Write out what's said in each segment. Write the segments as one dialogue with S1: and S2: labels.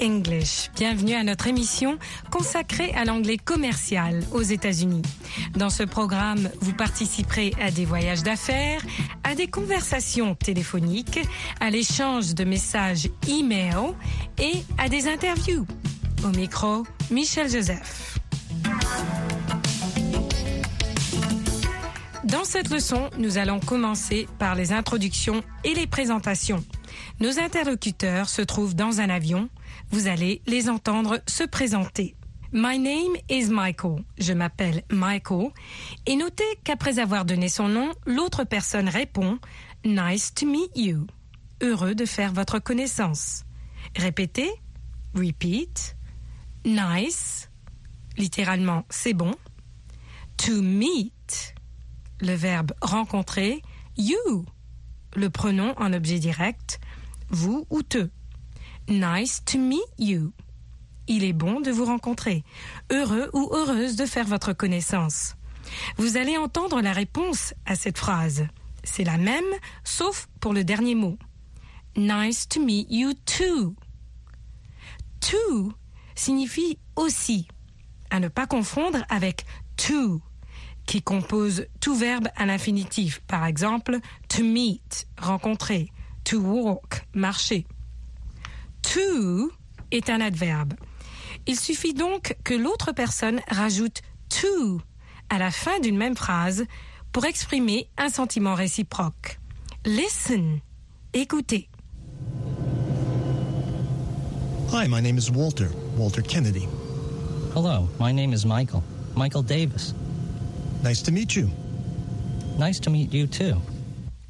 S1: English. Bienvenue à notre émission consacrée à l'anglais commercial aux États-Unis. Dans ce programme, vous participerez à des voyages d'affaires, à des conversations téléphoniques, à l'échange de messages e-mail et à des interviews. Au micro, Michel Joseph. Dans cette leçon, nous allons commencer par les introductions et les présentations. Nos interlocuteurs se trouvent dans un avion. Vous allez les entendre se présenter. My name is Michael. Je m'appelle Michael. Et notez qu'après avoir donné son nom, l'autre personne répond Nice to meet you. Heureux de faire votre connaissance. Répétez. Repeat. Nice. Littéralement, c'est bon. To meet. Le verbe rencontrer. You. Le pronom en objet direct vous ou te. Nice to meet you. Il est bon de vous rencontrer. Heureux ou heureuse de faire votre connaissance. Vous allez entendre la réponse à cette phrase. C'est la même, sauf pour le dernier mot. Nice to meet you too. To signifie aussi, à ne pas confondre avec to, qui compose tout verbe à l'infinitif. Par exemple, to meet, rencontrer to walk, marcher. To est un adverbe. Il suffit donc que l'autre personne rajoute to à la fin d'une même phrase pour exprimer un sentiment réciproque. Listen, écoutez.
S2: Hi, my name is Walter, Walter Kennedy.
S3: Hello, my name is Michael, Michael Davis.
S2: Nice to meet you.
S3: Nice to meet you too.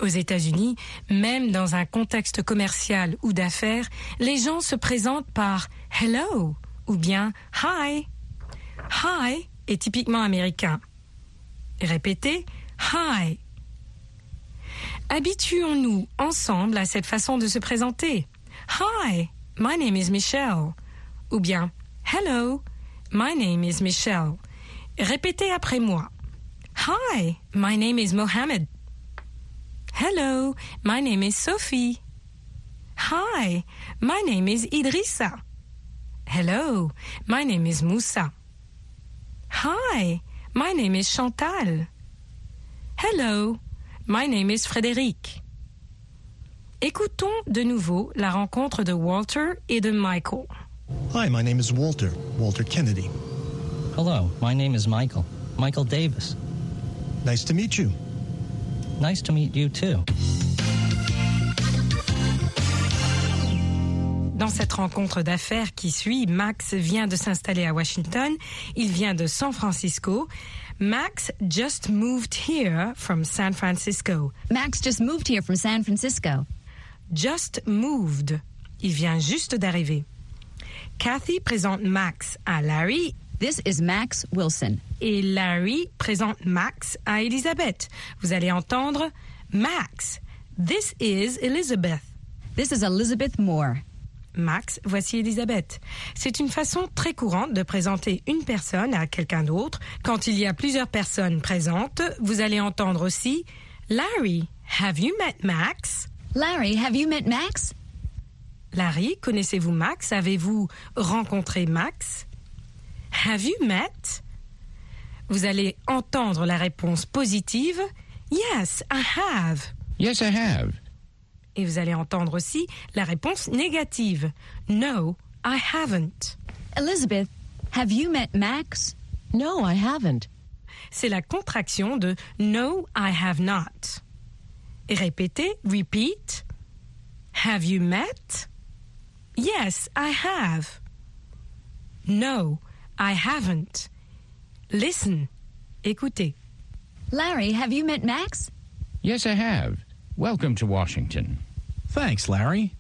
S1: Aux États-Unis, même dans un contexte commercial ou d'affaires, les gens se présentent par hello ou bien hi. Hi est typiquement américain. Répétez hi. Habituons-nous ensemble à cette façon de se présenter. Hi, my name is Michelle. Ou bien Hello, my name is Michelle. Répétez après moi. Hi, my name is Mohammed. Hello, my name is Sophie. Hi, my name is Idrissa. Hello, my name is Moussa. Hi, my name is Chantal. Hello, my name is Frédéric. Écoutons de nouveau la rencontre de Walter et de Michael.
S2: Hi, my name is Walter, Walter Kennedy.
S3: Hello, my name is Michael, Michael Davis.
S2: Nice to meet you.
S3: Nice to meet you too.
S1: Dans cette rencontre d'affaires qui suit, Max vient de s'installer à Washington. Il vient de San Francisco. Max just moved here from San Francisco.
S4: Max just moved here from San Francisco.
S1: Just moved. Il vient juste d'arriver. Kathy présente Max à Larry
S4: This is Max Wilson.
S1: et Larry présente Max à Elizabeth. Vous allez entendre Max. This is Elizabeth.
S4: This is Elizabeth Moore.
S1: Max, voici Elisabeth. C'est une façon très courante de présenter une personne à quelqu'un d'autre. Quand il y a plusieurs personnes présentes, vous allez entendre aussi Larry, have you met Max?
S4: Larry, have you met Max?
S1: Larry, connaissez-vous Max? Avez-vous rencontré Max? Have you met? Vous allez entendre la réponse positive Yes, I have.
S5: Yes, I have.
S1: Et vous allez entendre aussi la réponse négative No, I haven't.
S4: Elizabeth, have you met Max?
S6: No, I haven't.
S1: c'est la contraction de No, I have not. Et répétez, repeat. Have you met? Yes, I have. No, I haven't. Listen. Écoutez.
S4: Larry, have you met Max?
S5: Yes, I have. Welcome to Washington.
S7: Thanks, Larry.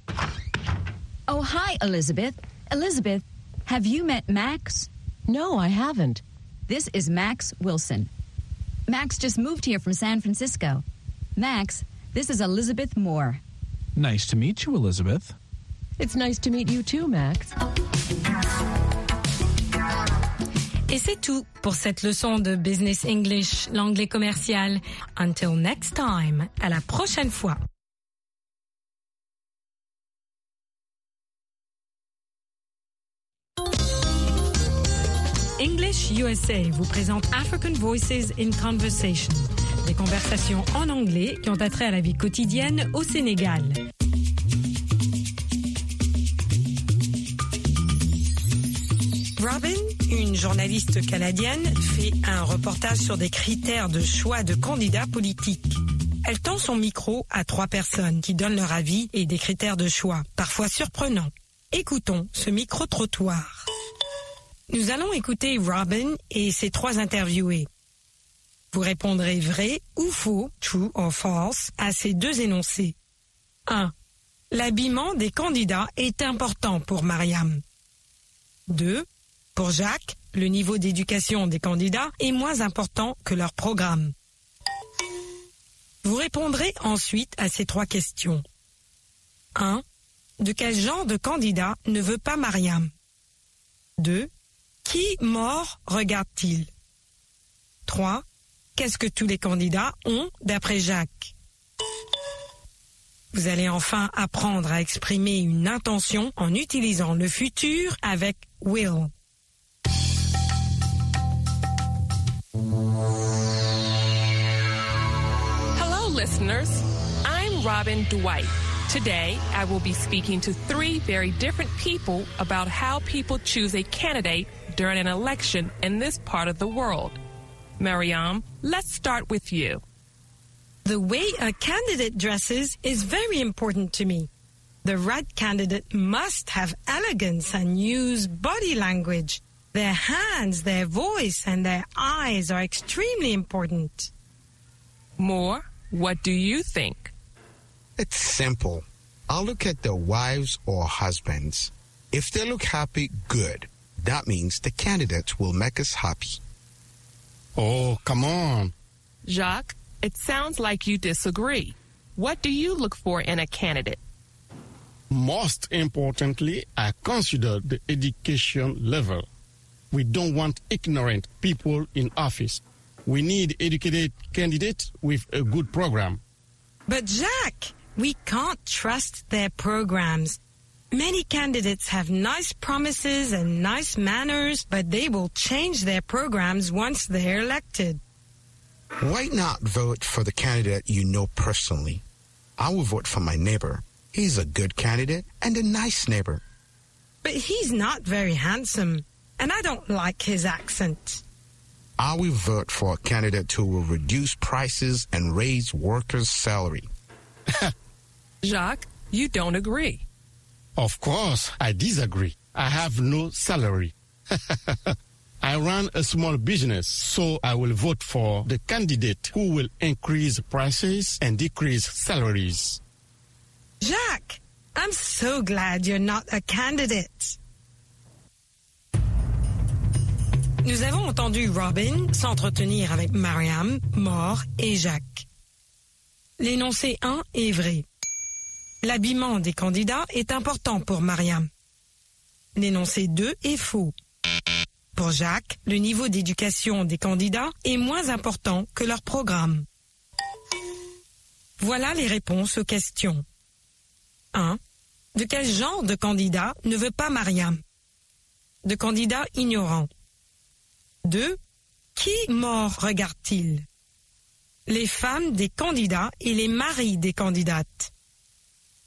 S4: Oh, hi, Elizabeth. Elizabeth, have you met Max?
S6: No, I haven't.
S4: This is Max Wilson. Max just moved here from San Francisco. Max, this is Elizabeth Moore.
S7: Nice to meet you, Elizabeth.
S6: It's nice to meet you too, Max.
S1: Et c'est tout pour cette leçon de Business English, l'anglais commercial. Until next time. À la prochaine fois. English USA vous présente African Voices in Conversation, des conversations en anglais qui ont attrait à la vie quotidienne au Sénégal. Robin, une journaliste canadienne, fait un reportage sur des critères de choix de candidats politiques. Elle tend son micro à trois personnes qui donnent leur avis et des critères de choix, parfois surprenants. Écoutons ce micro-trottoir. Nous allons écouter Robin et ses trois interviewés. Vous répondrez vrai ou faux, true or false, à ces deux énoncés. 1. L'habillement des candidats est important pour Mariam. 2. Pour Jacques, le niveau d'éducation des candidats est moins important que leur programme. Vous répondrez ensuite à ces trois questions. 1. De quel genre de candidat ne veut pas Mariam? 2. Qui mort regarde-t-il? 3. Qu'est-ce que tous les candidats ont d'après Jacques? Vous allez enfin apprendre à exprimer une intention en utilisant le futur avec will.
S8: Listeners. I'm Robin Dwight. Today, I will be speaking to three very different people about how people choose a candidate during an election in this part of the world. Mariam, let's start with you.
S1: The way a candidate dresses is very important to me. The right candidate must have elegance and use body language. Their hands, their voice, and their eyes are extremely important.
S8: Moore, what do you think?
S9: It's simple. I'll look at their wives or husbands. If they look happy, good. That means the candidate will make us happy.
S10: Oh, come on.
S8: Jacques, it sounds like you disagree. What do you look for in a candidate?
S10: Most importantly, I consider the education level. We don't want ignorant people in office. We need educated candidates with a good program.
S1: But Jack, we can't trust their programs. Many candidates have nice promises and nice manners, but they will change their programs once they're elected.
S9: Why not vote for the candidate you know personally? I will vote for my neighbor. He's a good candidate and a nice neighbor.
S1: But he's not very handsome, and I don't like his accent.
S9: I will vote for a candidate who will reduce prices and raise workers' salary.
S8: Jacques, you don't agree.
S10: Of course, I disagree. I have no salary. I run a small business, so I will vote for the candidate who will increase prices and decrease salaries.
S1: Jacques, I'm so glad you're not a candidate. Nous avons entendu Robin s'entretenir avec Mariam, Mort et Jacques. L'énoncé 1 est vrai. L'habillement des candidats est important pour Mariam. L'énoncé 2 est faux. Pour Jacques, le niveau d'éducation des candidats est moins important que leur programme. Voilà les réponses aux questions. 1. De quel genre de candidat ne veut pas Mariam? De candidat ignorant. 2. Qui mort regarde-t-il? Les femmes des candidats et les maris des candidates.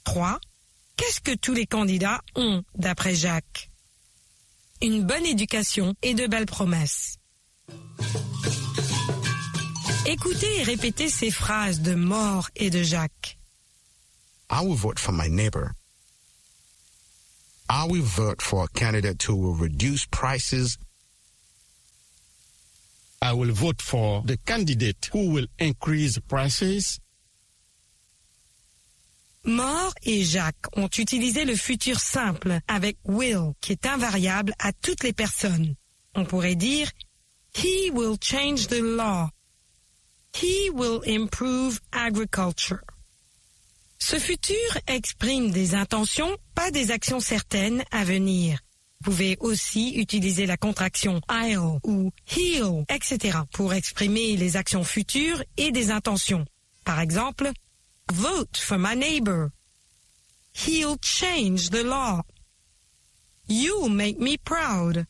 S1: 3. Qu'est-ce que tous les candidats ont d'après Jacques? Une bonne éducation et de belles promesses. Écoutez et répétez ces phrases de Mort et de Jacques.
S9: I will vote for my neighbor. I will vote for a candidate who will reduce prices.
S10: I will vote for the candidate who will increase prices.
S1: Mort et Jacques ont utilisé le futur simple avec will, qui est invariable à toutes les personnes. On pourrait dire He will change the law. He will improve agriculture. Ce futur exprime des intentions, pas des actions certaines à venir. Vous pouvez aussi utiliser la contraction I'll ou he'll, etc. pour exprimer les actions futures et des intentions. Par exemple, vote for my neighbor. He'll change the law. You'll make me proud.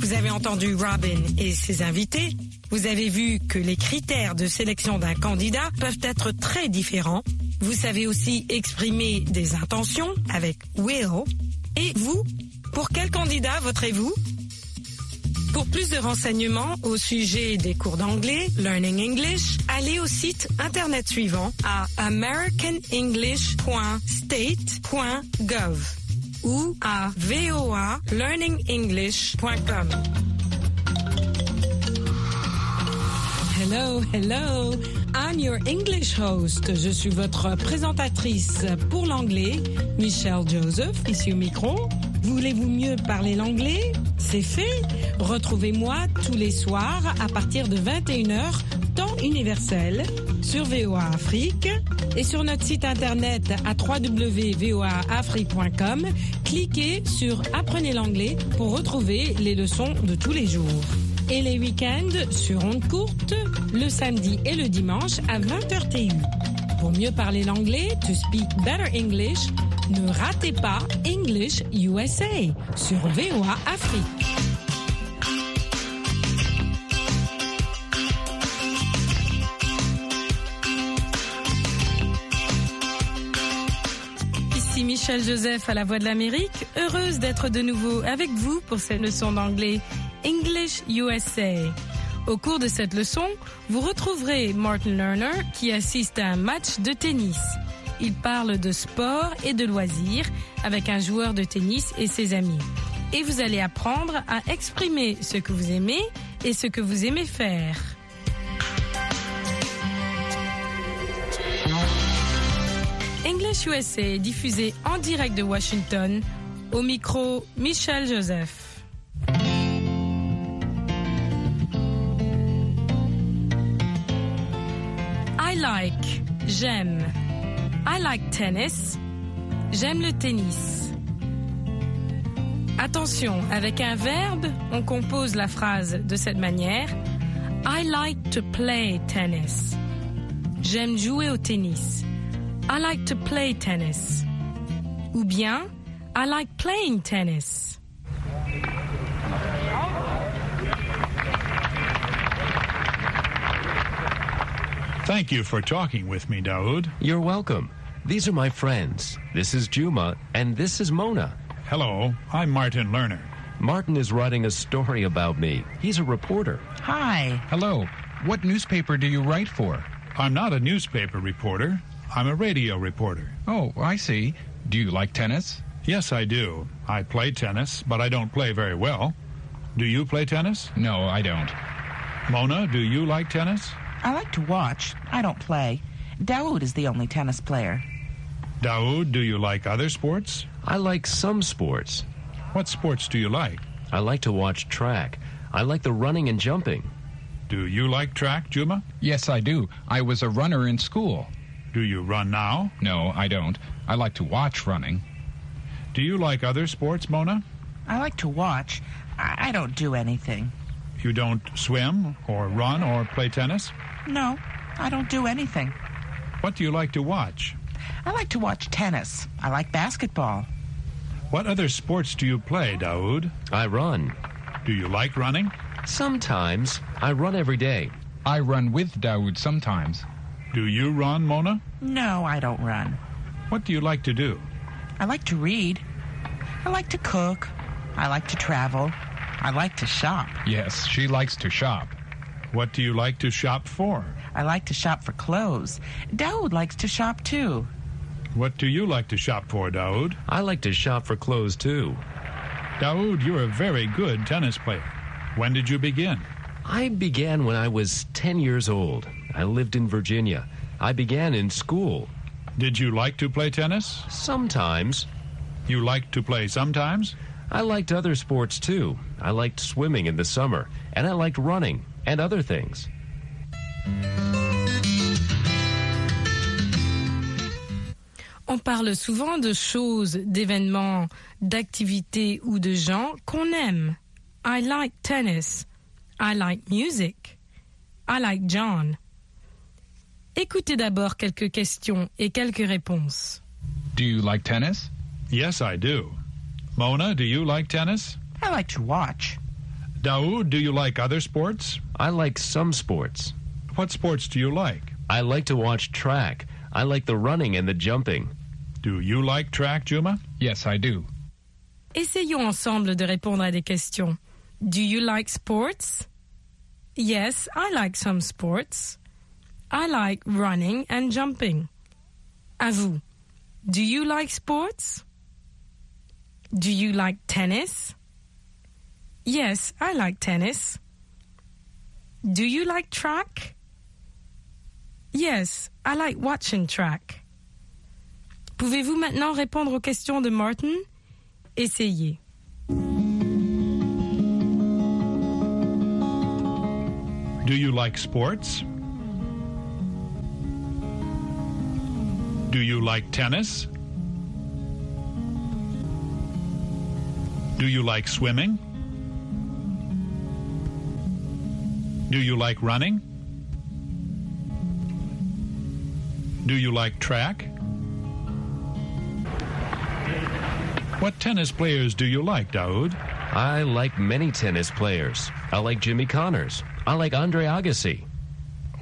S1: Vous avez entendu Robin et ses invités. Vous avez vu que les critères de sélection d'un candidat peuvent être très différents. Vous savez aussi exprimer des intentions avec will. Et vous, pour quel candidat voterez-vous? Pour plus de renseignements au sujet des cours d'anglais, Learning English, allez au site internet suivant à americanenglish.state.gov ou à voalearningenglish.com.
S11: Hello, hello. I'm your English host. Je suis votre présentatrice pour l'anglais, Michelle Joseph, ici au micro. Voulez-vous mieux parler l'anglais? C'est fait. Retrouvez-moi tous les soirs à partir de 21h, temps universel, sur VOA Afrique et sur notre site internet à www.voaafrique.com. Cliquez sur Apprenez l'anglais pour retrouver les leçons de tous les jours. Et les week-ends sur onde courte, le samedi et le dimanche à 20h TU. Pour mieux parler l'anglais, to speak better English, ne ratez pas English USA sur VOA Afrique.
S1: Ici Michel Joseph à la Voix de l'Amérique, heureuse d'être de nouveau avec vous pour cette leçon d'anglais English USA. Au cours de cette leçon, vous retrouverez Martin Lerner qui assiste à un match de tennis. Il parle de sport et de loisirs avec un joueur de tennis et ses amis. Et vous allez apprendre à exprimer ce que vous aimez et ce que vous aimez faire. English USA est diffusé en direct de Washington. Au micro, Michel Joseph. J'aime. I like tennis. J'aime le tennis. Attention, avec un verbe, on compose la phrase de cette manière. I like to play tennis. J'aime jouer au tennis. I like to play tennis. Ou bien, I like playing tennis.
S12: Thank you for talking with me, Daoud.
S13: You're welcome. These are my friends. This is Juma, and this is Mona.
S12: Hello, I'm Martin Lerner.
S13: Martin is writing a story about me. He's a reporter.
S14: Hi.
S7: Hello. What newspaper do you write for?
S12: I'm not a newspaper reporter. I'm a radio reporter.
S7: Oh, I see. Do you like tennis?
S12: Yes, I do. I play tennis, but I don't play very well. Do you play tennis?
S7: No, I don't.
S12: Mona, do you like tennis?
S14: I like to watch. I don't play. Daoud is the only tennis player.
S12: Daoud, do you like other sports?
S13: I like some sports.
S12: What sports do you like?
S13: I like to watch track. I like the running and jumping.
S12: Do you like track, Juma?
S7: Yes, I do. I was a runner in school.
S12: Do you run now?
S7: No, I don't. I like to watch running.
S12: Do you like other sports, Mona?
S14: I like to watch. I, I don't do anything.
S12: You don't swim or run or play tennis?
S14: No, I don't do anything.
S12: What do you like to watch?
S14: I like to watch tennis. I like basketball.
S12: What other sports do you play, Daoud?
S13: I run.
S12: Do you like running?
S13: Sometimes. I run every day.
S7: I run with Daoud sometimes.
S12: Do you run, Mona?
S14: No, I don't run.
S12: What do you like to do?
S14: I like to read. I like to cook. I like to travel. I like to shop.
S7: Yes, she likes to shop.
S12: What do you like to shop for?
S14: I like to shop for clothes. Daoud likes to shop too.
S12: What do you like to shop for, Daoud?
S13: I like to shop for clothes too.
S12: Daoud, you're a very good tennis player. When did you begin?
S13: I began when I was 10 years old. I lived in Virginia. I began in school.
S12: Did you like to play tennis?
S13: Sometimes.
S12: You liked to play sometimes?
S13: I liked other sports too. I liked swimming in the summer, and I liked running and other things.
S1: On parle souvent de choses, d'événements, d'activités ou de gens qu'on aime. I like tennis. I like music. I like John. Écoutez d'abord quelques questions et quelques réponses.
S7: Do you like tennis?
S12: Yes, I do. Mona, do you like tennis?
S14: I like to watch.
S12: Daoud, do you like other sports?
S13: I like some sports.
S12: What sports do you like?
S13: I like to watch track. I like the running and the jumping.
S12: Do you like track, Juma?
S7: Yes, I do.
S1: Essayons ensemble de répondre à des questions. Do you like sports? Yes, I like some sports. I like running and jumping. À vous. Do you like sports? Do you like tennis? Yes, I like tennis. Do you like track? Yes, I like watching track. Pouvez-vous maintenant répondre aux questions de Martin? Essayez.
S12: Do you like sports? Do you like tennis? Do you like swimming? Do you like running? Do you like track? What tennis players do you like, Daoud?
S13: I like many tennis players. I like Jimmy Connors. I like Andre Agassi.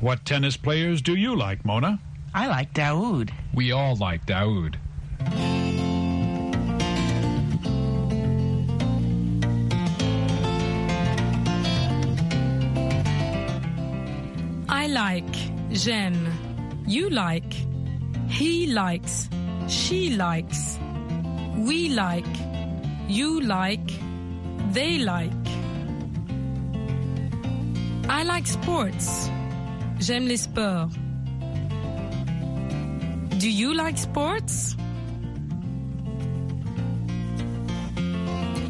S12: What tennis players do you like, Mona?
S14: I like Daoud.
S7: We all like Daoud.
S1: Like, j'aime, you like, he likes, she likes, we like, you like, they like. I like sports. J'aime les sports. Do you like sports?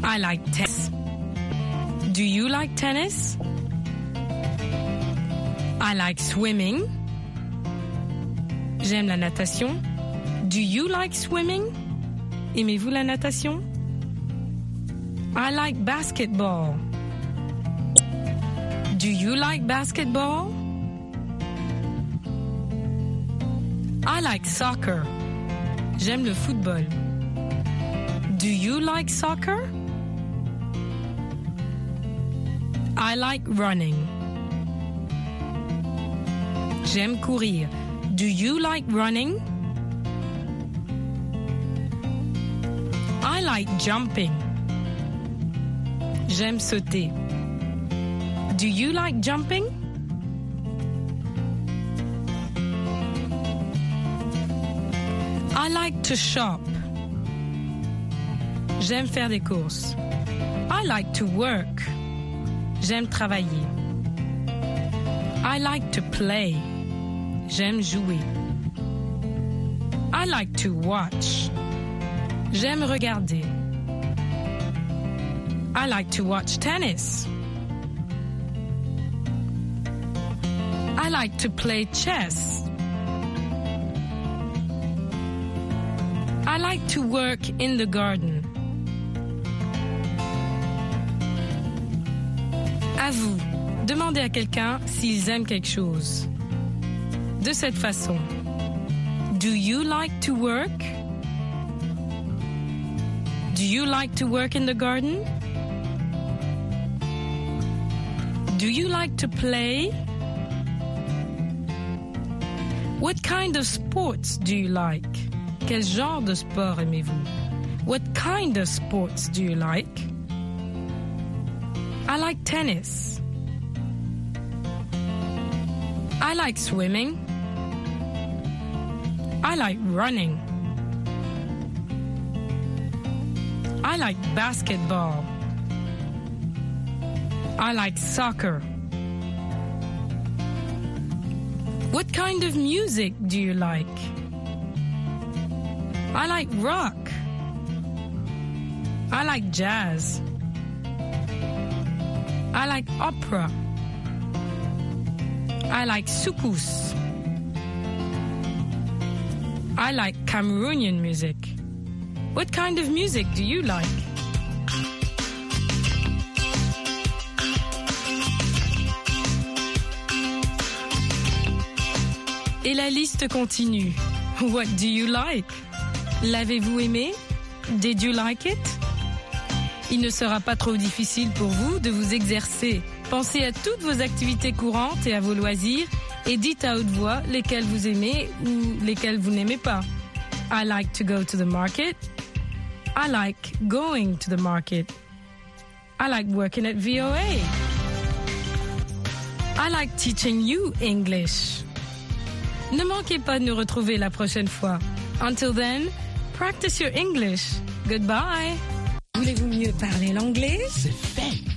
S1: I like tennis. Do you like tennis? I like swimming. J'aime la natation. Do you like swimming? Aimez-vous la natation? I like basketball. Do you like basketball? I like soccer. J'aime le football. Do you like soccer? I like running. J'aime courir. Do you like running? I like jumping. J'aime sauter. Do you like jumping? I like to shop. J'aime faire des courses. I like to work. J'aime travailler. I like to play. J'aime jouer. I like to watch. J'aime regarder. I like to watch tennis. I like to play chess. I like to work in the garden. À vous, demandez à quelqu'un s'ils aiment quelque chose. De cette façon. Do you like to work? Do you like to work in the garden? Do you like to play? What kind of sports do you like? Quel genre de sport aimez-vous? What kind of sports do you like? I like tennis. I like swimming. I like running. I like basketball. I like soccer. What kind of music do you like? I like rock. I like jazz. I like opera. I like soukous. I like Cameroonian music. What kind of music do you like? Et la liste continue. What do you like? L'avez-vous aimé? Did you like it? Il ne sera pas trop difficile pour vous de vous exercer. Pensez à toutes vos activités courantes et à vos loisirs et dites à haute voix lesquelles vous aimez ou lesquelles vous n'aimez pas. I like to go to the market. I like going to the market. I like working at VOA. I like teaching you English. Ne manquez pas de nous retrouver la prochaine fois. Until then, practice your English. Goodbye.
S11: Voulez-vous mieux parler l'anglais?
S15: C'est fait.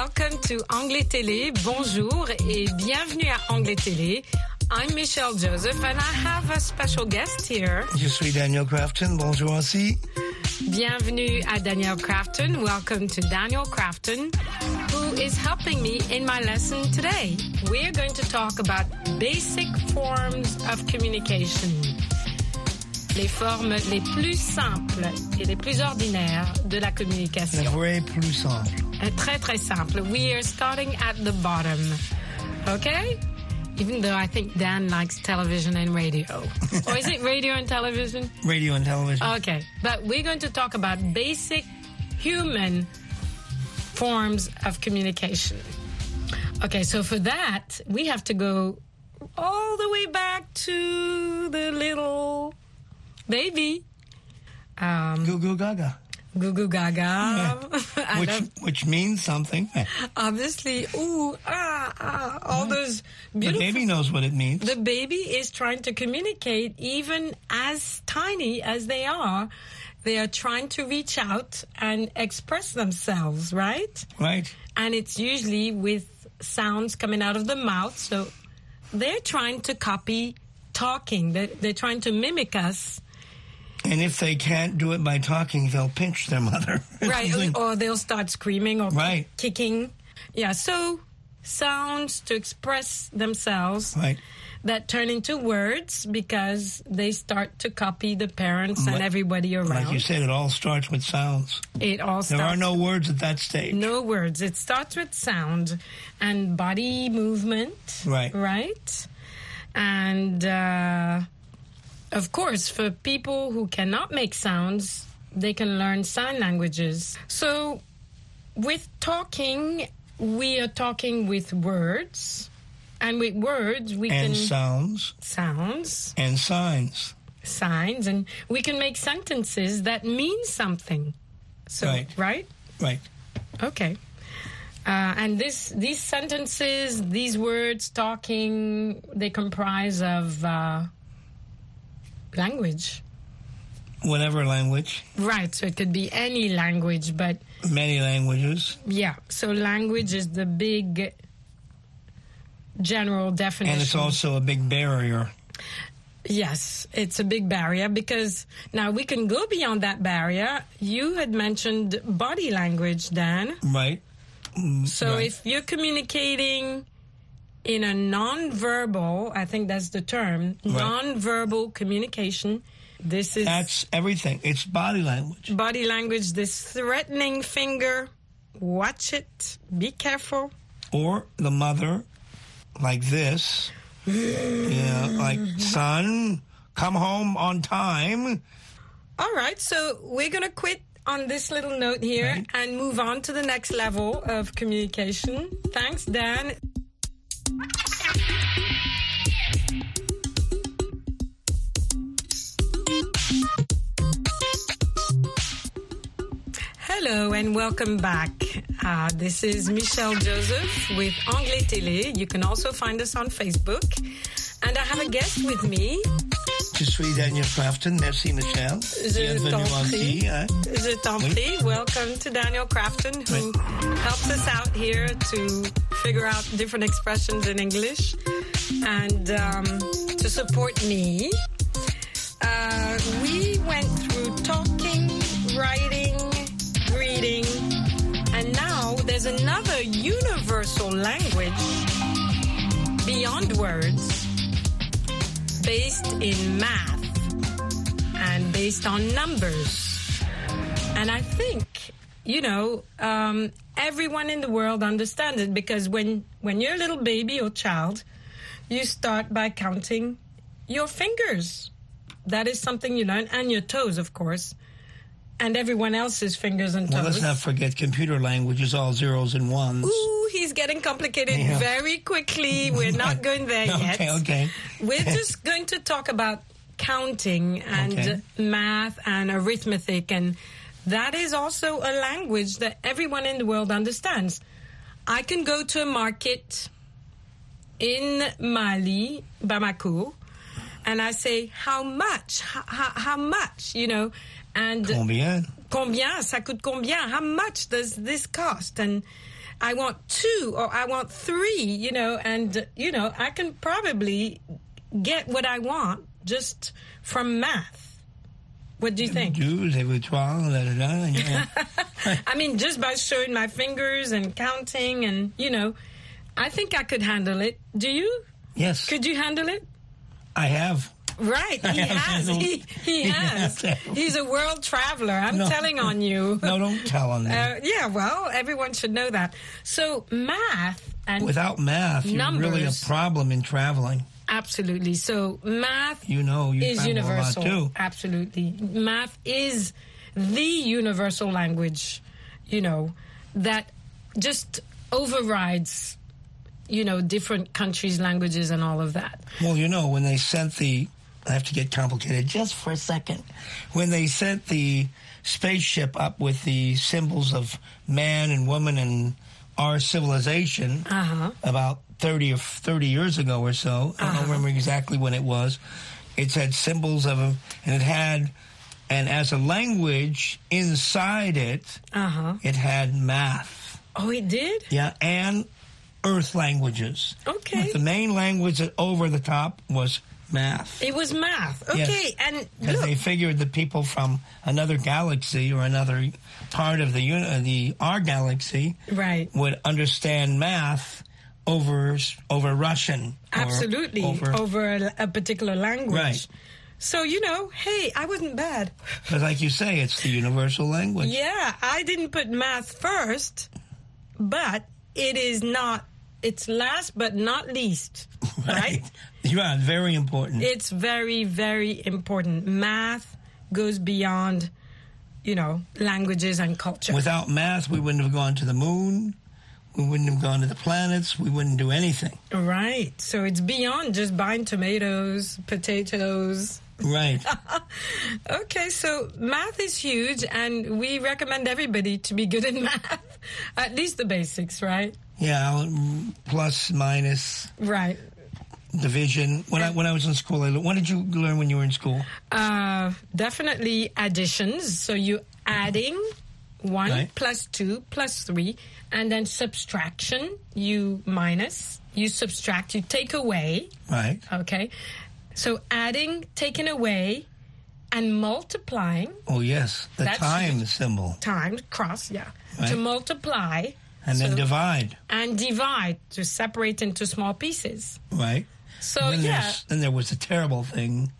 S1: Welcome to Anglais Télé. Bonjour et bienvenue à Anglais Télé. I'm Michelle Joseph and I have a special guest here.
S16: Je suis Daniel Crafton. Bonjour aussi.
S1: Bienvenue à Daniel Crafton. Welcome to Daniel Crafton, who is helping me in my lesson today. We're going to talk about basic forms of communication. Les formes les plus simples et les plus ordinaires de la communication.
S16: vraie plus simple.
S1: Uh, Très très simple. We are starting at the bottom. Okay? Even though I think Dan likes television and radio. or is it radio and television?
S16: Radio and television.
S1: Okay. But we're going to talk about basic human forms of communication. Okay, so for that, we have to go all the way back to the little baby. Um,
S16: Goo goo gaga.
S1: Goo goo gaga. I
S16: Which
S1: love-
S16: which means something.
S1: obviously, ooh, ah, ah, all those
S16: The baby knows what it means.
S1: The baby is trying to communicate, even as tiny as they are. They are trying to reach out and express themselves, right?
S16: Right.
S1: And it's usually with sounds coming out of the mouth. So they're trying to copy talking. They're, they're trying to mimic us.
S16: And if they can't do it by talking, they'll pinch their mother.
S1: right or they'll start screaming or
S16: Right.
S1: kicking yeah so sounds to express themselves
S16: Right.
S1: that turn into words because they start to copy the parents and everybody around
S16: Like you said, it all starts with sounds.
S1: it all
S16: There are no words at that stage.
S1: no words it starts with sound and body movement
S16: Right.
S1: right and uh, of course for people who cannot make sounds they can learn sign languages so with talking we are talking with words and with words we
S16: And
S1: can
S16: sounds.
S1: sounds
S16: And signs.
S1: signs and we can make sentences that mean something so
S16: Right.
S1: right
S16: Right.
S1: Okay. Uh, and this, these sentences, these words, talking, they comprise of uh, language.
S16: Whatever language.
S1: Right. So it could be any language, but
S16: Many languages.
S1: yeah. So language is the big general definition.
S16: And it's also a big barrier.
S1: Yes, it's a big barrier because now we can go beyond that barrier. You had mentioned body language, Dan.
S16: Right. Mm,
S1: So
S16: right.
S1: if you're communicating in a non-verbal, I think that's the term,
S16: Right.
S1: non-verbal communication, this is
S16: That's everything. It's body language.
S1: body language, this threatening finger, watch it, be careful.
S16: Or the mother, like this. yeah, like, son, come home on time.
S1: All right, so we're going to quit on this little note here and move on to the next level of communication. Thanks, Dan. Hello and welcome back. Uh, this is Michelle Joseph with Anglais Télé. You can also find us on Facebook. And I have a guest with me.
S16: Je suis Daniel Crafton. Merci, Michelle. Bienvenue en
S1: prie.
S16: hein?
S1: Je t'en
S16: Oui.
S1: prie. Welcome to Daniel Crafton, who helps us out here to figure out different expressions in English and um, to support me. Uh, we went through talking, writing, reading, and now there's another universal language beyond words based in math and based on numbers. And I think, you know, um, everyone in the world understands it because when, when you're a little baby or child, you start by counting your fingers. That is something you learn, and your toes, of course, and everyone else's fingers and
S16: Well,
S1: toes.
S16: let's not forget computer language is all zeros and ones.
S1: Ooh, he's getting complicated
S16: Yeah.
S1: very quickly. We're not going there yet.
S16: Okay, okay.
S1: We're just going to talk about counting and
S16: Okay.
S1: math and arithmetic, and that is also a language that everyone in the world understands. I can go to a market in Mali, Bamako, and I say, how much? How, how much? You know, and
S16: Combien?
S1: combien? Ça coûte combien? How much does this cost? And i want two or i want three you know and you know i can probably get what i want just from math. What do you think?
S16: Deux, trois, yeah.
S1: i mean just by showing my fingers and counting and you know i think i could handle it. Do you?
S16: Yes,
S1: could you handle it?
S16: I have.
S1: Right, he has. He, he has. He's a world traveler. I'm
S16: No.
S1: telling on you.
S16: No, don't tell on me.
S1: Uh, yeah, well, everyone should know that. So math and
S16: Without math, you're really a problem in traveling.
S1: absolutely. So math
S16: You know, you
S1: is universal.
S16: too.
S1: Absolutely, math is the universal language. You know that just overrides. You know, different countries' languages and all of that.
S16: Well, you know, when they sent the, I have to get complicated just for a second. When they sent the spaceship up with the symbols of man and woman and our civilization
S1: Uh-huh.
S16: about 30 or 30 years ago or so, I don't remember exactly when it was, it had symbols of, and it had, and as a language inside it,
S1: Uh huh.
S16: it had math.
S1: Oh, it did.
S16: Yeah, and earth languages.
S1: Okay.
S16: But the main language that over the top was math.
S1: It was math.
S16: Yes.
S1: Okay, and
S16: Because they figured that people from another galaxy or another part of the uh, the our galaxy
S1: right.
S16: would understand math over over Russian. or
S1: Absolutely.
S16: Over,
S1: Over, a, a particular language.
S16: Right.
S1: So, you know, hey, I wasn't bad.
S16: because, like you say, it's the universal language.
S1: Yeah, I didn't put math first, but it is not, it's last but not least, right?
S16: Yeah, very important.
S1: It's very, very important. Math goes beyond, you know, languages and culture.
S16: Without math, we wouldn't have gone to the moon. We wouldn't have gone to the planets. We wouldn't do anything.
S1: right. So it's beyond just buying tomatoes, potatoes.
S16: Right.
S1: Okay, so math is huge, and we recommend everybody to be good in math, at least the basics, right?
S16: Yeah, mm, plus, minus,
S1: Right.
S16: division. When I when I was in school, I, what did you learn when you were in school?
S1: Uh, definitely additions. So you adding one
S16: Right.
S1: plus two plus three, and then subtraction. You minus. You subtract. You take away.
S16: Right.
S1: Okay. So adding, taking away, and multiplying.
S16: Oh yes, the time symbol,
S1: Times cross. Yeah.
S16: Right.
S1: To multiply.
S16: And then divide.
S1: and divide to separate into small pieces.
S16: Right.
S1: So
S16: And then
S1: yeah,
S16: Then there was a terrible thing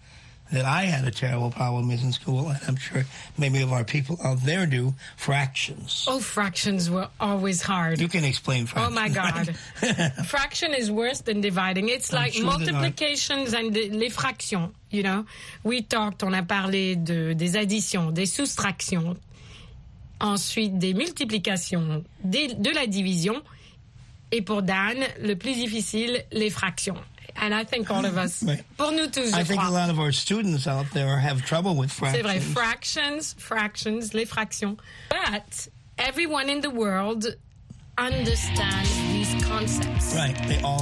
S16: that I had a terrible problem with in school, and I'm sure many of our people out there do fractions.
S1: oh, fractions were always hard.
S16: You can explain fractions.
S1: Oh my God. Fraction is worse than dividing. It's
S16: I'm
S1: like
S16: sure
S1: multiplications and the, les fractions, you know. We talked, on a parlé de, des additions, des soustractions, ensuite des multiplications, de la division, et pour Dan, le plus difficile, les fractions. And I think all of us,
S16: Right.
S1: pour nous tous,
S16: I
S1: je
S16: think a
S1: crois.
S16: lot of our students out there have trouble with
S1: C'est
S16: fractions.
S1: vrai, fractions, fractions, les fractions. But everyone in the world understands these concepts.
S16: Right. They all